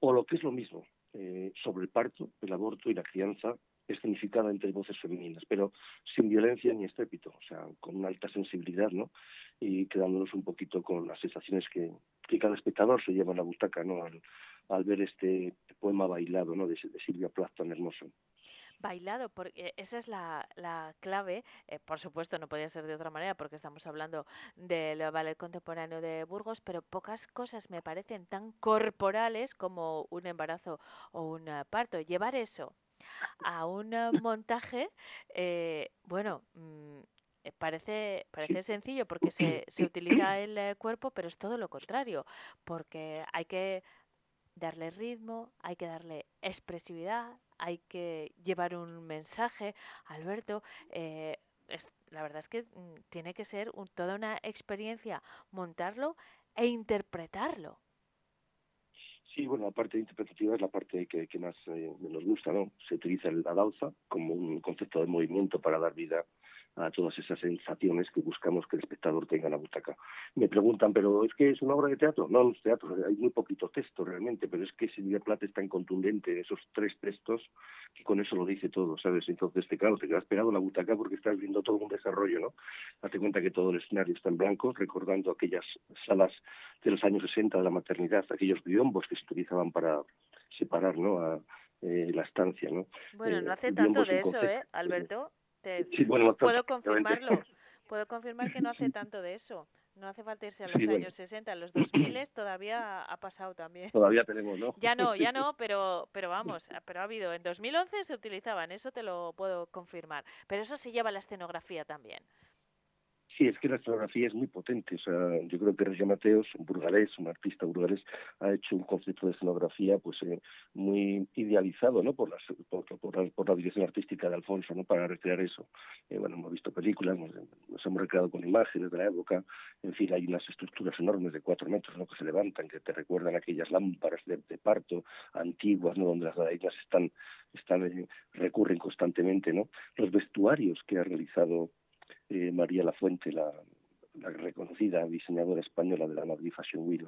S5: O lo que es lo mismo, eh, sobre el parto, el aborto y la crianza escenificada entre voces femeninas, pero sin violencia ni estrépito, o sea, con una alta sensibilidad, ¿no? Y quedándonos un poquito con las sensaciones que, que cada espectador se lleva en la butaca, ¿no? Al, ver este poema bailado, ¿no? De, Silvia Plath tan hermoso
S3: bailado, porque esa es la, la clave. Eh, por supuesto, no podía ser de otra manera porque estamos hablando del ballet contemporáneo de Burgos, pero pocas cosas me parecen tan corporales como un embarazo o un parto. Llevar eso a un montaje, eh, bueno, mm, eh, parece, parece sencillo porque se, se utiliza el eh, cuerpo, pero es todo lo contrario, porque hay que darle ritmo, hay que darle expresividad, hay que llevar un mensaje. Alberto, la verdad es que mm, tiene que ser toda una experiencia montarlo e interpretarlo.
S5: Sí, bueno, la parte interpretativa es la parte que, más eh, nos gusta, ¿no? Se utiliza la danza como un concepto de movimiento para dar vida a todas esas sensaciones que buscamos que el espectador tenga en la butaca. Me preguntan, ¿pero es que es una obra de teatro? No, no es teatro, hay muy poquito texto realmente, pero es que Silvia Plata es tan contundente esos tres textos que con eso lo dice todo, ¿sabes? Entonces, te, claro, te quedas pegado en la butaca porque estás viendo todo un desarrollo, ¿no? Hazte cuenta que todo el escenario está en blanco, recordando aquellas salas de los años 60 de la maternidad, aquellos biombos que se utilizaban para separar, ¿no? A, eh, la estancia, ¿no?
S3: Bueno, no eh, hace tanto de eso, ¿eh, Alberto? Puedo confirmarlo. Puedo confirmar que no hace tanto de eso. No hace falta irse a los años 60, a los 2000 todavía ha pasado también.
S5: Todavía tenemos, ¿no?
S3: Ya no, ya no, pero, pero vamos, pero ha habido. En 2011 se utilizaban, eso te lo puedo confirmar. Pero eso se lleva a la escenografía también.
S5: Sí, es que la escenografía es muy potente. O sea, yo creo que Reggio Mateos, un burgalés, un artista burgalés, ha hecho un concepto de escenografía pues eh, muy idealizado ¿no? por, la, dirección artística de Alfonso ¿no? para recrear eso. Eh, bueno, hemos visto películas, nos, hemos recreado con imágenes de la época. En fin, hay unas estructuras enormes de cuatro metros ¿no? que se levantan, que te recuerdan aquellas lámparas de, parto antiguas, ¿no? donde las reinas están, están eh, recurren constantemente. ¿no? Los vestuarios que ha realizado eh, María Lafuente, la, la reconocida diseñadora española de la Madrid Fashion Week,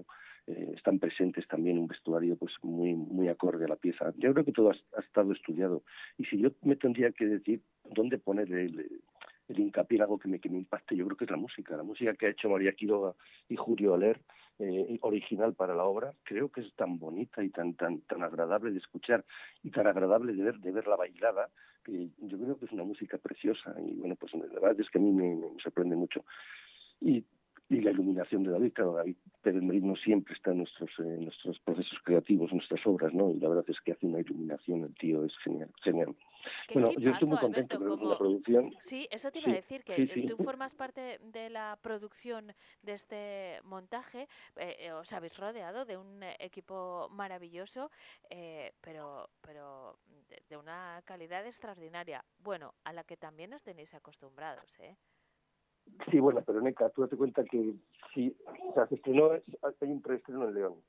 S5: eh, están presentes también un vestuario pues muy muy acorde a la pieza. Yo creo que todo ha, estado estudiado y si yo me tendría que decir dónde poner el, el hincapié algo que me, que me impacte, yo creo que es la música, la música que ha hecho María Quiroga y Julio Aler, eh, original para la obra, creo que es tan bonita y tan tan tan agradable de escuchar y tan agradable de ver de verla bailada que yo creo que es una música preciosa y bueno pues la verdad es que a mí me, sorprende mucho y y la iluminación de David. Claro, David Pérez Merino siempre está en nuestros, eh, nuestros procesos creativos, nuestras obras, ¿no? Y la verdad es que hace una iluminación, el tío es genial. genial. Bueno, yo estoy muy contento con la producción.
S3: Sí, eso te iba a decir, que tú formas parte de la producción de este montaje, eh, eh, os habéis rodeado de un equipo maravilloso, pero, pero de, una calidad extraordinaria. Bueno, a la que también os tenéis acostumbrados, ¿eh?
S5: Sí, bueno, pero Neca, tú date cuenta que sí, o sea, se estrenó, hay un preestreno en León,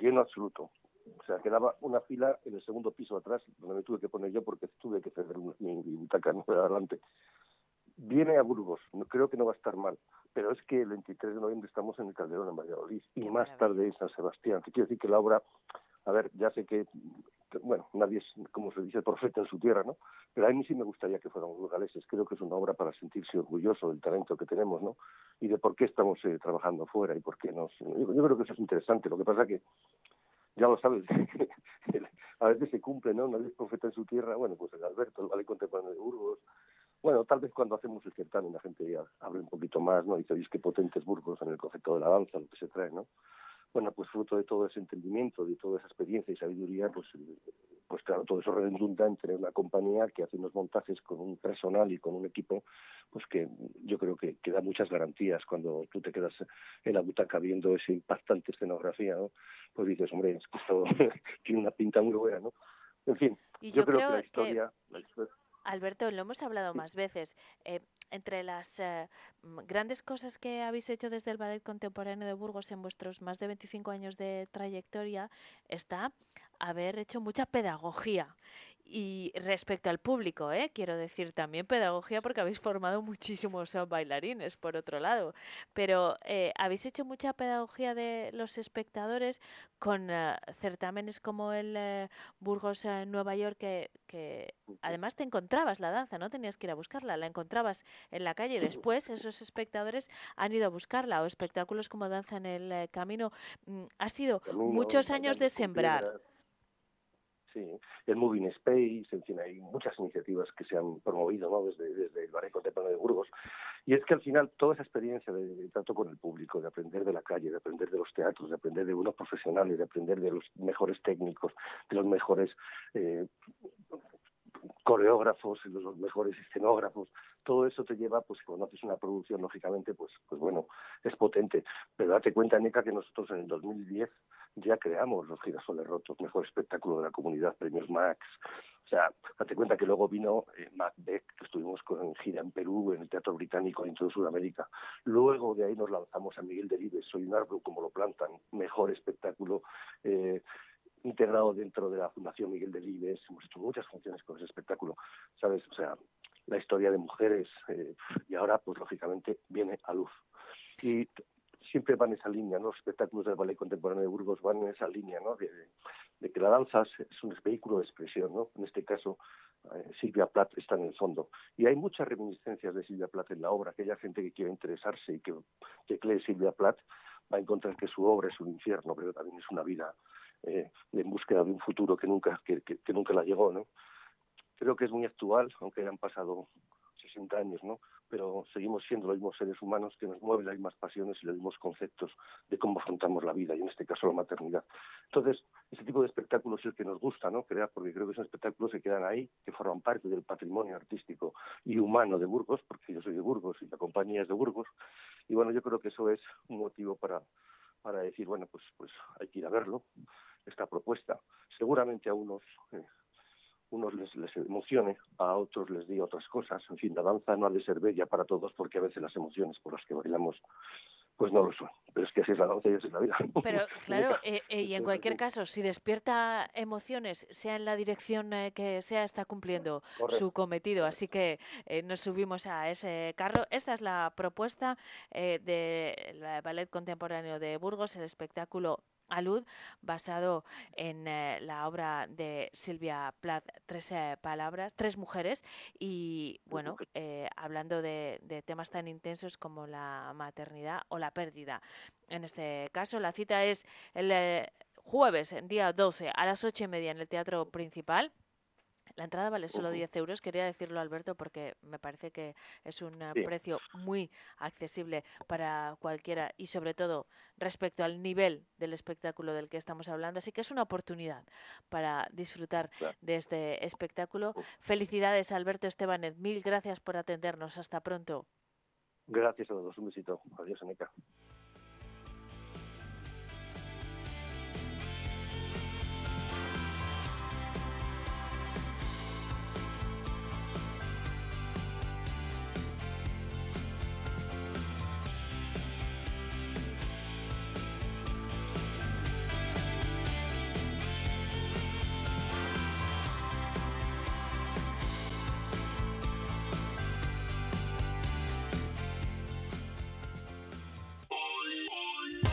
S5: lleno absoluto. O sea, quedaba una fila en el segundo piso atrás, donde me tuve que poner yo porque tuve que ceder mi, butaca no adelante. Viene a Burgos, creo que no va a estar mal, pero es que el 23 de noviembre estamos en el Calderón en Valladolid y más tarde en San Sebastián, que quiere decir que la obra a ver, ya sé que, bueno, nadie es, como se dice, profeta en su tierra, ¿no? Pero a mí sí me gustaría que fuéramos burgaleses. Creo que es una obra para sentirse orgulloso del talento que tenemos, ¿no? Y de por qué estamos eh, trabajando fuera y por qué nos... Yo, creo que eso es interesante. Lo que pasa que, ya lo sabes, a veces se cumple, ¿no? Nadie es profeta en su tierra. Bueno, pues el Alberto, el Valle Contemporáneo de Burgos. Bueno, tal vez cuando hacemos el certamen la gente ya abre un poquito más, ¿no? Y dice, qué potentes Burgos en el concepto de la danza, lo que se trae, ¿no? Bueno, pues fruto de todo ese entendimiento, de toda esa experiencia y sabiduría, pues, pues claro, todo eso redunda en tener una compañía que hace unos montajes con un personal y con un equipo, pues que yo creo que, que da muchas garantías cuando tú te quedas en la butaca viendo esa impactante escenografía, ¿no? Pues dices, hombre, esto tiene una pinta muy buena, ¿no? En fin, yo, creo, que la historia...
S3: Alberto, lo hemos hablado más veces. Eh, entre las eh, grandes cosas que habéis hecho desde el Ballet Contemporáneo de Burgos en vuestros más de 25 años de trayectoria está haber hecho mucha pedagogía y respecto al público, ¿eh? quiero decir también pedagogía porque habéis formado muchísimos bailarines, por otro lado, pero eh, habéis hecho mucha pedagogía de los espectadores con eh, certámenes como el eh, Burgos en Nueva York, que, que, además te encontrabas la danza, no tenías que ir a buscarla, la encontrabas en la calle. Después esos espectadores han ido a buscarla, o espectáculos como Danza en el Camino. Mm, ha sido muchos años de sembrar.
S5: Sí, el Moving Space, en fin, hay muchas iniciativas que se han promovido ¿no? desde, desde el Ballet Contemporáneo de Burgos. Y es que al final toda esa experiencia de, trato con el público, de aprender de la calle, de aprender de los teatros, de aprender de unos profesionales, de aprender de los mejores técnicos, de los mejores eh, coreógrafos, los mejores escenógrafos, todo eso te lleva, pues cuando haces una producción, lógicamente, pues, pues bueno, es potente. Pero date cuenta, Neca, que nosotros en el 2010 ya creamos los girasoles rotos, mejor espectáculo de la comunidad, premios Max. O sea, date cuenta que luego vino eh, Macbeth, que estuvimos con gira en Perú, en el Teatro Británico, en toda Sudamérica. Luego de ahí nos lanzamos a Miguel Delibes, Soy un árbol como lo plantan, mejor espectáculo. Eh, integrado dentro de la Fundación Miguel Delibes, hemos hecho muchas funciones con ese espectáculo, ¿sabes? O sea, la historia de mujeres eh, y ahora, pues lógicamente, viene a luz. Y siempre van esa línea, ¿no? Los espectáculos del ballet contemporáneo de Burgos van en esa línea, ¿no? De, que la danza es un vehículo de expresión, ¿no? En este caso, eh, Silvia Plath está en el fondo. Y hay muchas reminiscencias de Silvia Plath en la obra. Aquella gente que quiere interesarse y que teclee Silvia Plath va a encontrar que su obra es un infierno, pero también es una vida eh, en búsqueda de un futuro que nunca, que, que nunca la llegó, ¿no? Creo que es muy actual, aunque hayan pasado 60 años, ¿no? Pero seguimos siendo los mismos seres humanos que nos mueven las mismas pasiones y los mismos conceptos de cómo afrontamos la vida y en este caso la maternidad. Entonces, ese tipo de espectáculos es el que nos gusta, ¿no? Crear, porque creo que son espectáculos que quedan ahí, que forman parte del patrimonio artístico y humano de Burgos, porque yo soy de Burgos y la compañía es de Burgos. Y bueno, yo creo que eso es un motivo para, para decir, bueno, pues, pues hay que ir a verlo, esta propuesta. Seguramente a unos eh, unos les, les, emocione, a otros les diga otras cosas. En fin, la danza no ha de ser bella para todos porque a veces las emociones por las que bailamos pues no lo son. Pero es que así es la danza y así es la vida.
S3: Pero claro, eh, eh, y en cualquier caso, si despierta emociones, sea en la dirección eh, que sea, está cumpliendo su cometido. Así que nos subimos a ese carro. Esta es la propuesta del Ballet Contemporáneo de Burgos, el espectáculo alud, basado en eh, la obra de Silvia Plath, Tres eh, Palabras, Tres Mujeres, y bueno, eh, hablando de, de, temas tan intensos como la maternidad o la pérdida. En este caso, la cita es el jueves, día 12, a las ocho y media en el Teatro Principal. La entrada vale solo 10 euros, quería decirlo Alberto porque me parece que es un eh, precio muy accesible para cualquiera y sobre todo respecto al nivel del espectáculo del que estamos hablando. Así que es una oportunidad para disfrutar de este espectáculo. Felicidades Alberto Estebanez, mil gracias por atendernos. Hasta pronto.
S8: Gracias a todos, un besito. Adiós,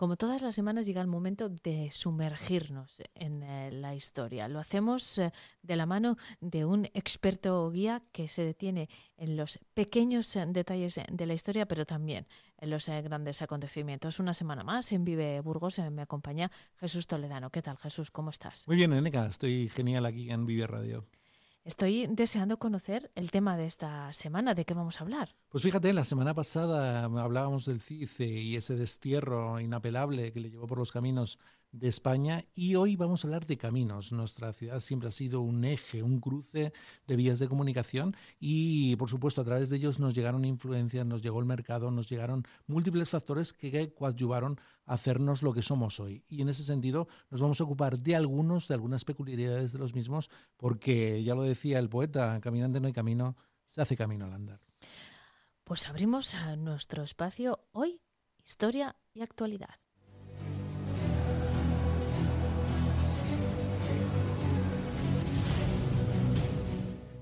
S3: Como todas las semanas llega el momento de sumergirnos en eh, la historia. Lo hacemos eh, de la mano de un experto guía que se detiene en los pequeños eh, detalles de la historia, pero también en los grandes acontecimientos. Una semana más en Vive Burgos me acompaña Jesús Toledano. ¿Qué tal, Jesús? ¿Cómo estás?
S9: Muy bien, Eneca. Estoy genial aquí en Vive Radio.
S3: Estoy deseando conocer el tema de esta semana, ¿de qué vamos a hablar?
S9: Pues fíjate, la semana pasada hablábamos del CICE y ese destierro inapelable que le llevó por los caminos de España y hoy vamos a hablar de caminos. Nuestra ciudad siempre ha sido un eje, un cruce de vías de comunicación y por supuesto a través de ellos nos llegaron influencias, nos llegó el mercado, nos llegaron múltiples factores que coadyuvaron a hacernos lo que somos hoy. Y en ese sentido nos vamos a ocupar de algunos, de algunas peculiaridades de los mismos, porque ya lo decía el poeta, caminante no hay camino, se hace camino al andar.
S3: Pues abrimos a nuestro espacio hoy, historia y actualidad.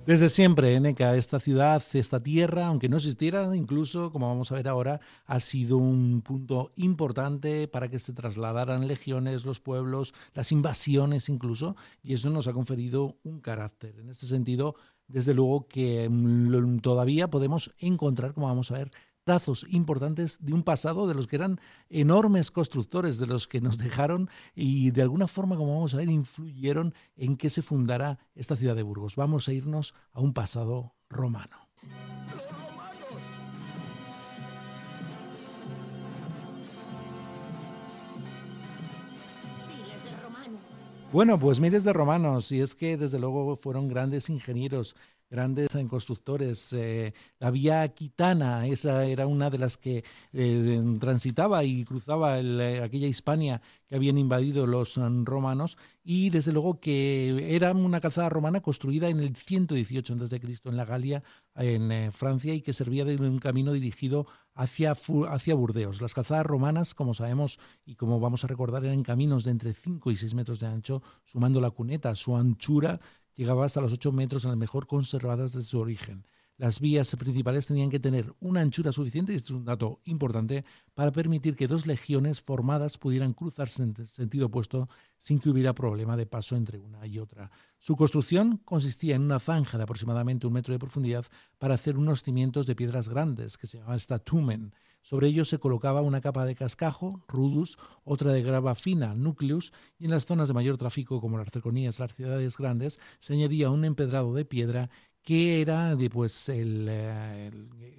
S9: Desde siempre, NK, esta ciudad, esta tierra, aunque no existiera, incluso, como vamos a ver ahora, ha sido un punto importante para que se trasladaran legiones, los pueblos, las invasiones incluso, y eso nos ha conferido un carácter. En este sentido, desde luego que mm, todavía podemos encontrar, como vamos a ver, trazos importantes de un pasado de los que eran enormes constructores, de los que nos dejaron y de alguna forma, como vamos a ver, influyeron en que se fundara esta ciudad de Burgos. Vamos a irnos a un pasado romano. Bueno, pues miles de romanos, y es que desde luego fueron grandes ingenieros, grandes constructores. Eh, la vía Aquitana, esa era una de las que eh, transitaba y cruzaba eh, aquella Hispania que habían invadido los mm, romanos y desde luego que era una calzada romana construida en el 118 a.C. en la Galia, en Francia, y que servía de un camino dirigido hacia, hacia Burdeos. Las calzadas romanas, como sabemos y como vamos a recordar, eran caminos de entre 5 y 6 metros de ancho, sumando la cuneta, su anchura llegaba hasta los 8 metros en las mejor conservadas desde su origen. Las vías principales tenían que tener una anchura suficiente, y esto es un dato importante, para permitir que dos legiones formadas pudieran cruzarse en sentido opuesto sin que hubiera problema de paso entre una y otra. Su construcción consistía en una zanja de aproximadamente un metro de profundidad para hacer unos cimientos de piedras grandes, que se llamaban statumen, sobre ellos se colocaba una capa de cascajo, rudus, otra de grava fina, nucleus, y en las zonas de mayor tráfico, como las cercanías, las ciudades grandes, se añadía un empedrado de piedra que era pues, el, eh,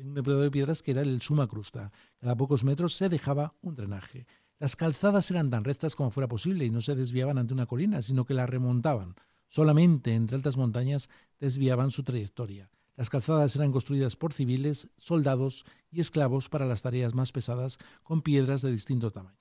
S9: un empedrado de piedras que era el suma crusta. Cada pocos metros se dejaba un drenaje. Las calzadas eran tan rectas como fuera posible y no se desviaban ante una colina, sino que la remontaban. Solamente entre altas montañas desviaban su trayectoria. Las calzadas eran construidas por civiles, soldados y esclavos para las tareas más pesadas con piedras de distinto tamaño.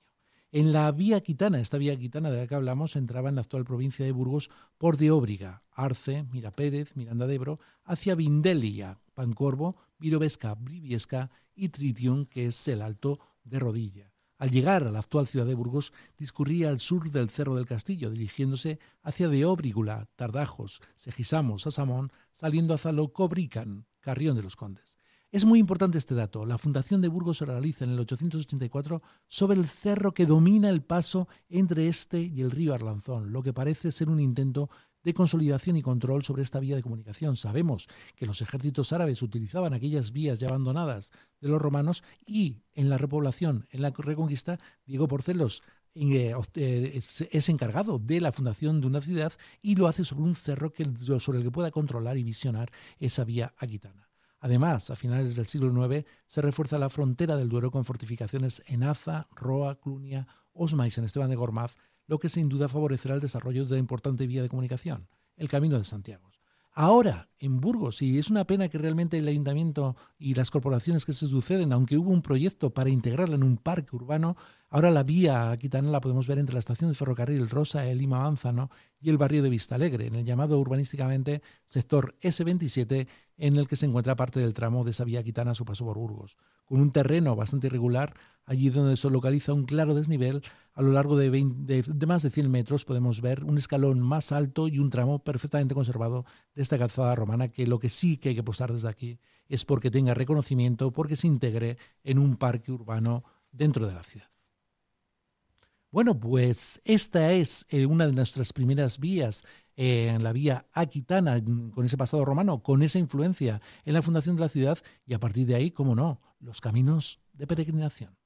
S9: En la vía quitana, esta vía quitana de la que hablamos, entraba en la actual provincia de Burgos por de Óbriga, Arce, Mirapérez, Miranda de Ebro, hacia Vindelia, Pancorvo, Virovesca, Briviesca y Tritium, que es el Alto de Rodilla. Al llegar a la actual ciudad de Burgos, discurría al sur del Cerro del Castillo, dirigiéndose hacia de Óbrigula, Tardajos, Segisamos, Asamón, saliendo hacia Locobrican, Carrión de los Condes. Es muy importante este dato. La fundación de Burgos se realiza en el 884 sobre el cerro que domina el paso entre este y el río Arlanzón, lo que parece ser un intento de consolidación y control sobre esta vía de comunicación. Sabemos que los ejércitos árabes utilizaban aquellas vías ya abandonadas de los romanos y en la repoblación, en la reconquista, Diego Porcelos eh, eh, es, encargado de la fundación de una ciudad y lo hace sobre un cerro que, sobre el que pueda controlar y visionar esa vía aquitana. Además, a finales del siglo IX se refuerza la frontera del Duero con fortificaciones en Aza, Roa, Clunia, Osma y San Esteban de Gormaz, lo que sin duda favorecerá el desarrollo de la importante vía de comunicación, el Camino de Santiago. Ahora, en Burgos, y es una pena que realmente el ayuntamiento y las corporaciones que se suceden, aunque hubo un proyecto para integrarla en un parque urbano, ahora la vía aquitana la podemos ver entre la estación de ferrocarril Rosa, el Lima Manzano y el barrio de Vistalegre, en el llamado urbanísticamente sector S27, en el que se encuentra parte del tramo de esa vía aquitana a su paso por Burgos. Con un terreno bastante irregular, allí donde se localiza un claro desnivel, a lo largo de, de, más de 100 metros podemos ver un escalón más alto y un tramo perfectamente conservado de esta calzada romana, que lo que sí que hay que posar desde aquí es porque tenga reconocimiento, porque se integre en un parque urbano dentro de la ciudad. Bueno, pues esta es eh, una de nuestras primeras vías en la vía aquitana, con ese pasado romano, con esa influencia en la fundación de la ciudad y a partir de ahí, cómo no, los caminos de peregrinación.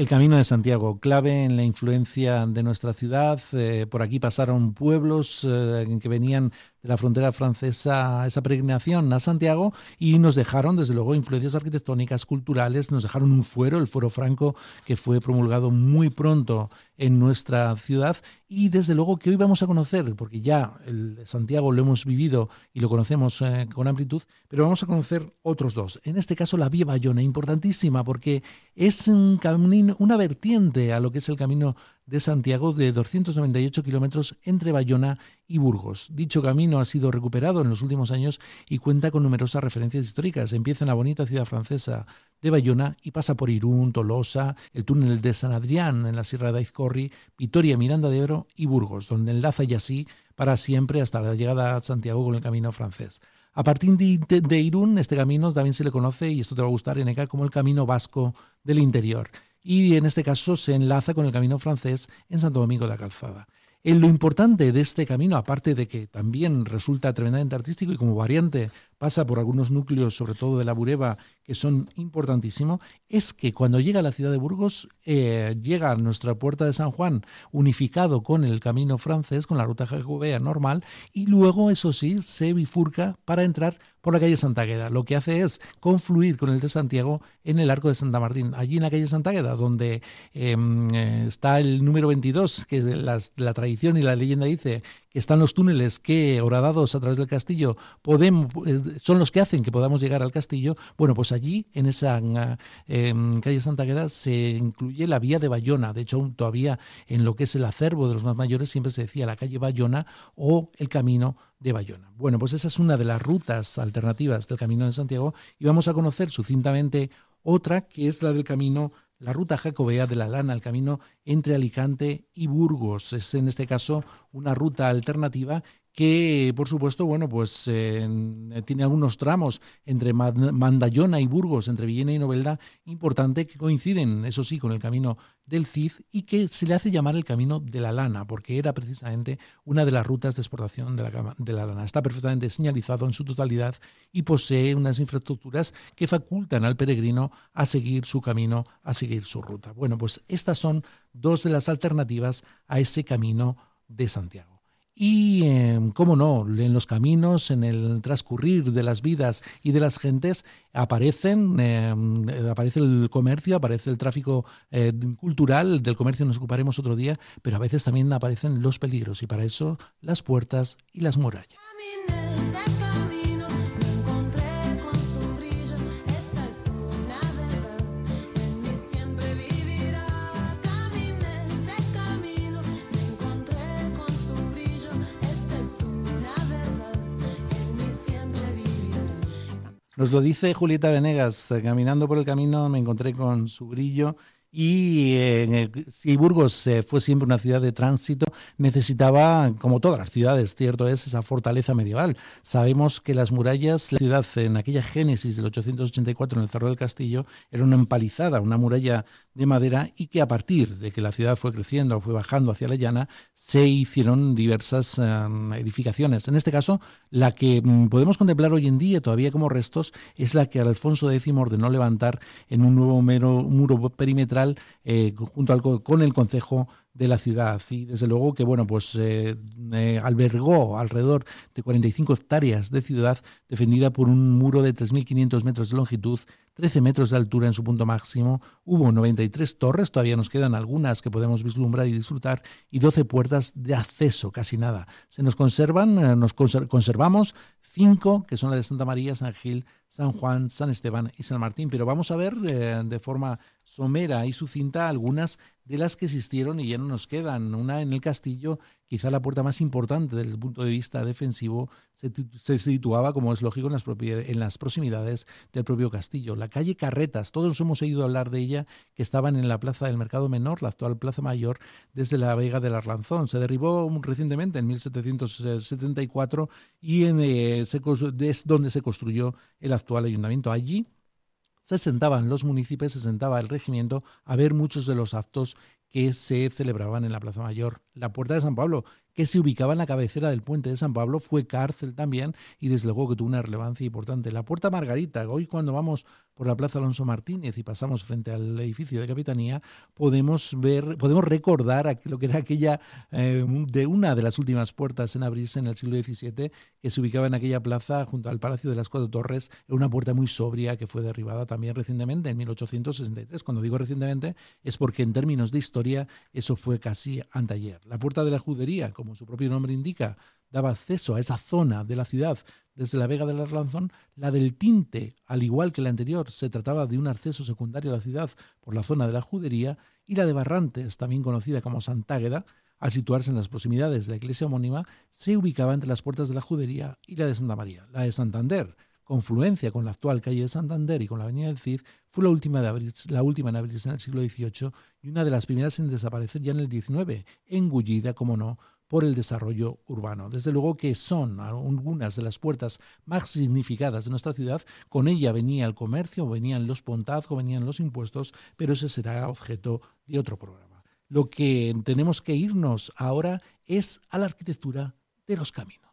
S9: El Camino de Santiago, clave en la influencia de nuestra ciudad. Eh, por aquí pasaron pueblos eh, que venían de la frontera francesa esa peregrinación a Santiago y nos dejaron, desde luego, influencias arquitectónicas, culturales, nos dejaron un fuero, el fuero franco, que fue promulgado muy pronto en nuestra ciudad y desde luego que hoy vamos a conocer, porque ya el Santiago lo hemos vivido y lo conocemos eh, con amplitud, pero vamos a conocer otros dos. En este caso la Vía Bayona, importantísima porque es un camino, una vertiente a lo que es el camino de Santiago de 298 kilómetros entre Bayona y Burgos. Dicho camino ha sido recuperado en los últimos años y cuenta con numerosas referencias históricas. Empieza en la bonita ciudad francesa de Bayona y pasa por Irún, Tolosa, el túnel de San Adrián en la Sierra de Aizcorri, Vitoria, Miranda de Ebro y Burgos, donde enlaza y así para siempre hasta la llegada a Santiago con el camino francés. A partir de, Irún, este camino también se le conoce, y esto te va a gustar, Eneca, como el camino vasco del interior y en este caso se enlaza con el camino francés en Santo Domingo de la Calzada. En lo importante de este camino, aparte de que también resulta tremendamente artístico y como variante pasa por algunos núcleos, sobre todo de la Bureba, que son importantísimos, es que cuando llega a la ciudad de Burgos, eh, llega a nuestra puerta de San Juan unificado con el camino francés, con la ruta jacobea normal, y luego, eso sí, se bifurca para entrar por la calle Santa Agueda. Lo que hace es confluir con el de Santiago en el arco de Santa Martín. Allí en la calle Santa Agueda, donde em, eh, está el número 22, que la, la tradición y la leyenda dice que están los túneles que, horadados a través del castillo, podemos, eh, son los que hacen que podamos llegar al castillo, bueno, pues allí, en esa em, calle Santa Agueda, se incluye la vía de Bayona. De hecho, todavía en lo que es el acervo de los más mayores siempre se decía la calle Bayona o el camino de Bayona. Bueno, pues esa es una de las rutas alternativas del Camino de Santiago y vamos a conocer sucintamente otra que es la del Camino la ruta jacobea de la lana, el camino entre Alicante y Burgos. Es en este caso una ruta alternativa que por supuesto, bueno, pues eh, tiene algunos tramos entre Mandayona y Burgos, entre Villena y Novelda, importante que coinciden, eso sí, con el camino del Cid y que se le hace llamar el camino de la lana, porque era precisamente una de las rutas de exportación de la, de la lana. Está perfectamente señalizado en su totalidad y posee unas infraestructuras que facultan al peregrino a seguir su camino, a seguir su ruta. Bueno, pues estas son dos de las alternativas a ese camino de Santiago. Y, em, cómo no, en los caminos, en el transcurrir de las vidas y de las gentes, aparecen, em, aparece el comercio, aparece el tráfico eh, cultural, del comercio nos ocuparemos otro día, pero a veces también aparecen los peligros y para eso las puertas y las murallas. Nos lo dice Julieta Venegas, eh, caminando por el camino me encontré con su brillo y eh, si Burgos fue siempre una ciudad de tránsito, necesitaba, como todas las ciudades, cierto es, esa fortaleza medieval. Sabemos que las murallas, la ciudad en aquella génesis del 884 en el Cerro del Castillo, era una empalizada, una muralla de madera y que a partir de que la ciudad fue creciendo, fue bajando hacia la llana, se hicieron diversas em, edificaciones. En este caso, la que mm, podemos contemplar hoy en día todavía como restos es la que Alfonso X ordenó levantar en un nuevo muro perimetral eh, junto con el concejo de la ciudad y desde luego que bueno pues eh, eh, albergó alrededor de 45 hectáreas de ciudad defendida por un muro de 3.500 metros de longitud 13 metros de altura en su punto máximo, hubo 93 torres, todavía nos quedan algunas que podemos vislumbrar y disfrutar, y 12 puertas de acceso, casi nada. Se nos conservan, nos conservamos cinco, que son las de Santa María, San Gil, San Juan, San Esteban y San Martín, pero vamos a ver de forma somera y sucinta algunas de las que existieron y ya no nos quedan. Una en el castillo, quizá la puerta más importante desde el punto de vista defensivo, se, situaba, como es lógico, en las, en las proximidades del propio castillo. La calle Carretas, todos hemos oído hablar de ella, que estaban en la plaza del Mercado Menor, la actual Plaza Mayor, desde la Vega del Arlanzón. Se derribó recientemente, en 1774, y en, eh, es donde se construyó el actual ayuntamiento. Allí se sentaban los municipios, se sentaba el regimiento a ver muchos de los actos que se celebraban en la Plaza Mayor. La Puerta de San Pablo, que se ubicaba en la cabecera del puente de San Pablo, fue cárcel también y desde luego que tuvo una relevancia importante. La Puerta Margarita, hoy cuando vamos por la Plaza Alonso Martínez y pasamos frente al edificio de Capitanía, podemos ver, podemos recordar lo que era aquella eh, de una de las últimas puertas en abrirse en el siglo XVII, que se ubicaba en aquella plaza junto al Palacio de las Cuatro Torres, una puerta muy sobria que fue derribada también recientemente, en 1863. Cuando digo recientemente es porque en términos de historia eso fue casi anteayer. La Puerta de la Judería, como su propio nombre indica, daba acceso a esa zona de la ciudad desde la Vega del Arlanzón, la del Tinte, al igual que la anterior, se trataba de un acceso secundario a la ciudad por la zona de la Judería, y la de Barrantes, también conocida como Santágueda, al situarse en las proximidades de la iglesia homónima, se ubicaba entre las puertas de la Judería y la de Santa María. La de Santander, confluencia con la actual calle de Santander y con la avenida del Cid, fue la última, de la última en abrirse en el siglo XVIII y una de las primeras en desaparecer ya en el XIX, engullida, como no, por el desarrollo urbano. Desde luego que son algunas de las puertas más significadas de nuestra ciudad. Con ella venía el comercio, venían los pontazgos, venían los impuestos, pero ese será objeto de otro programa. Lo que tenemos que irnos ahora es a la arquitectura de los caminos.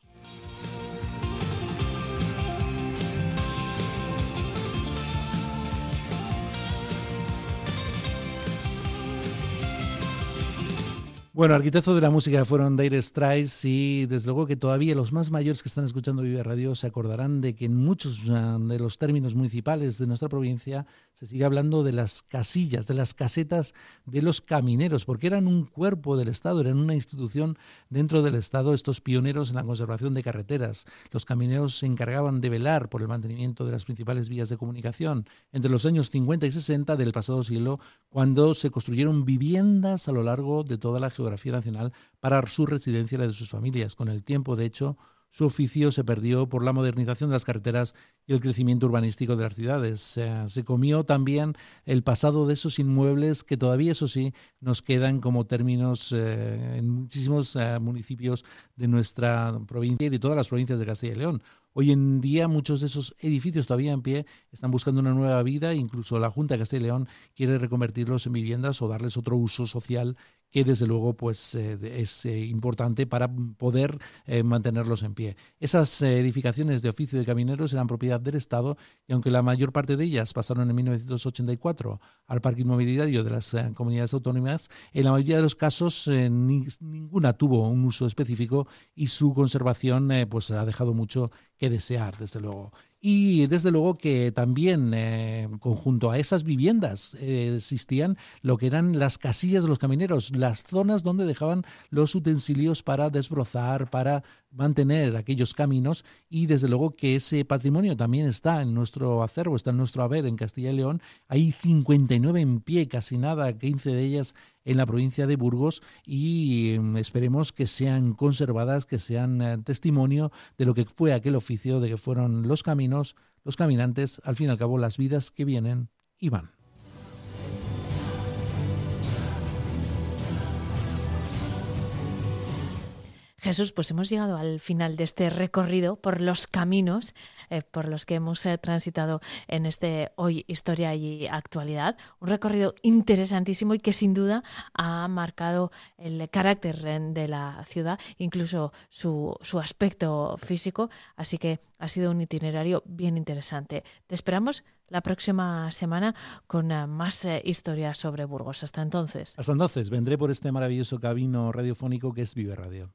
S9: Bueno, arquitectos de la música fueron Dire Straits y desde luego que todavía los más mayores que están escuchando Vive Radio se acordarán de que en muchos de los términos municipales de nuestra provincia se sigue hablando de las casillas, de las casetas de los camineros, porque eran un cuerpo del Estado, eran una institución dentro del Estado, estos pioneros en la conservación de carreteras. Los camineros se encargaban de velar por el mantenimiento de las principales vías de comunicación entre los años 50 y 60 del pasado siglo, cuando se construyeron viviendas a lo largo de toda la geografía nacional para su residencia y la de sus familias. Con el tiempo, de hecho, su oficio se perdió por la modernización de las carreteras y el crecimiento urbanístico de las ciudades. se comió también el pasado de esos inmuebles que todavía, eso sí, nos quedan como términos eh, en muchísimos eh, municipios de nuestra provincia y de todas las provincias de Castilla y León. Hoy en día muchos de esos edificios todavía en pie están buscando una nueva vida, incluso la Junta de Castilla y León quiere reconvertirlos en viviendas o darles otro uso social que desde luego pues es importante para poder mantenerlos en pie. Esas edificaciones de oficio de camineros eran propiedad del Estado y aunque la mayor parte de ellas pasaron en 1984 al parque inmobiliario de las comunidades autónomas, en la mayoría de los casos ninguna tuvo un uso específico y su conservación pues ha dejado mucho que desear, desde luego. Y desde luego que también eh, conjunto a esas viviendas eh, existían lo que eran las casillas de los camineros, las zonas donde dejaban los utensilios para desbrozar, para mantener aquellos caminos y desde luego que ese patrimonio también está en nuestro acervo, está en nuestro haber en Castilla y León. Hay 59 en pie, casi nada, 15 de ellas en la provincia de Burgos y em, esperemos que sean conservadas, que sean eh, testimonio de lo que fue aquel oficio, de que fueron los caminos, los caminantes, al fin y al cabo las vidas que vienen y van.
S3: Jesús, pues hemos llegado al final de este recorrido por los caminos eh, por los que hemos eh, transitado en este Hoy Historia y Actualidad. Un recorrido interesantísimo y que sin duda ha marcado el carácter eh, de la ciudad, incluso su, su aspecto físico. Así que ha sido un itinerario bien interesante. Te esperamos la próxima semana con más historias sobre Burgos. Hasta entonces.
S9: Hasta entonces, vendré por este maravilloso camino radiofónico que es Vive Radio.